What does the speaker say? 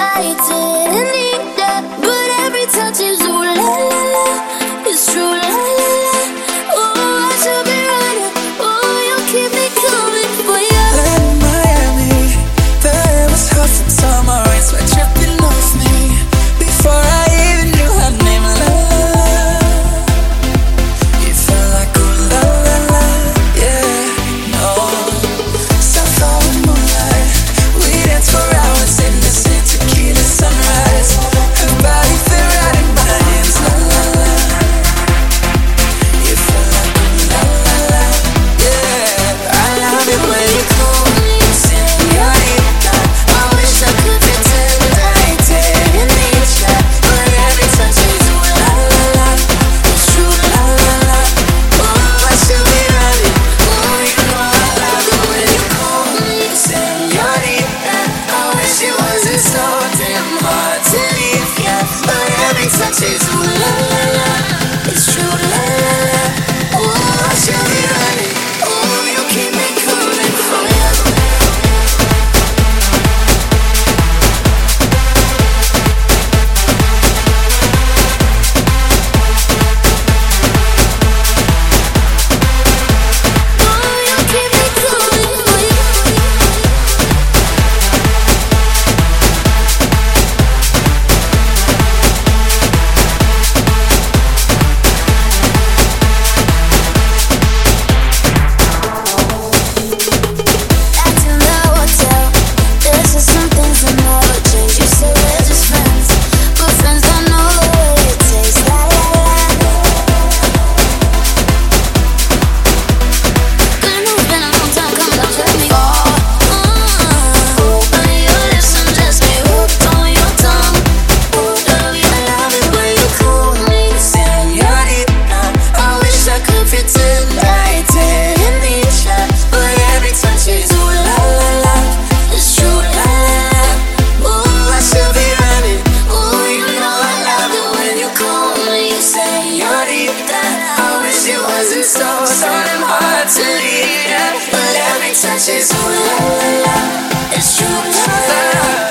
I do? so, so damn hard to leave. But every touch is ooh la la, it's true love.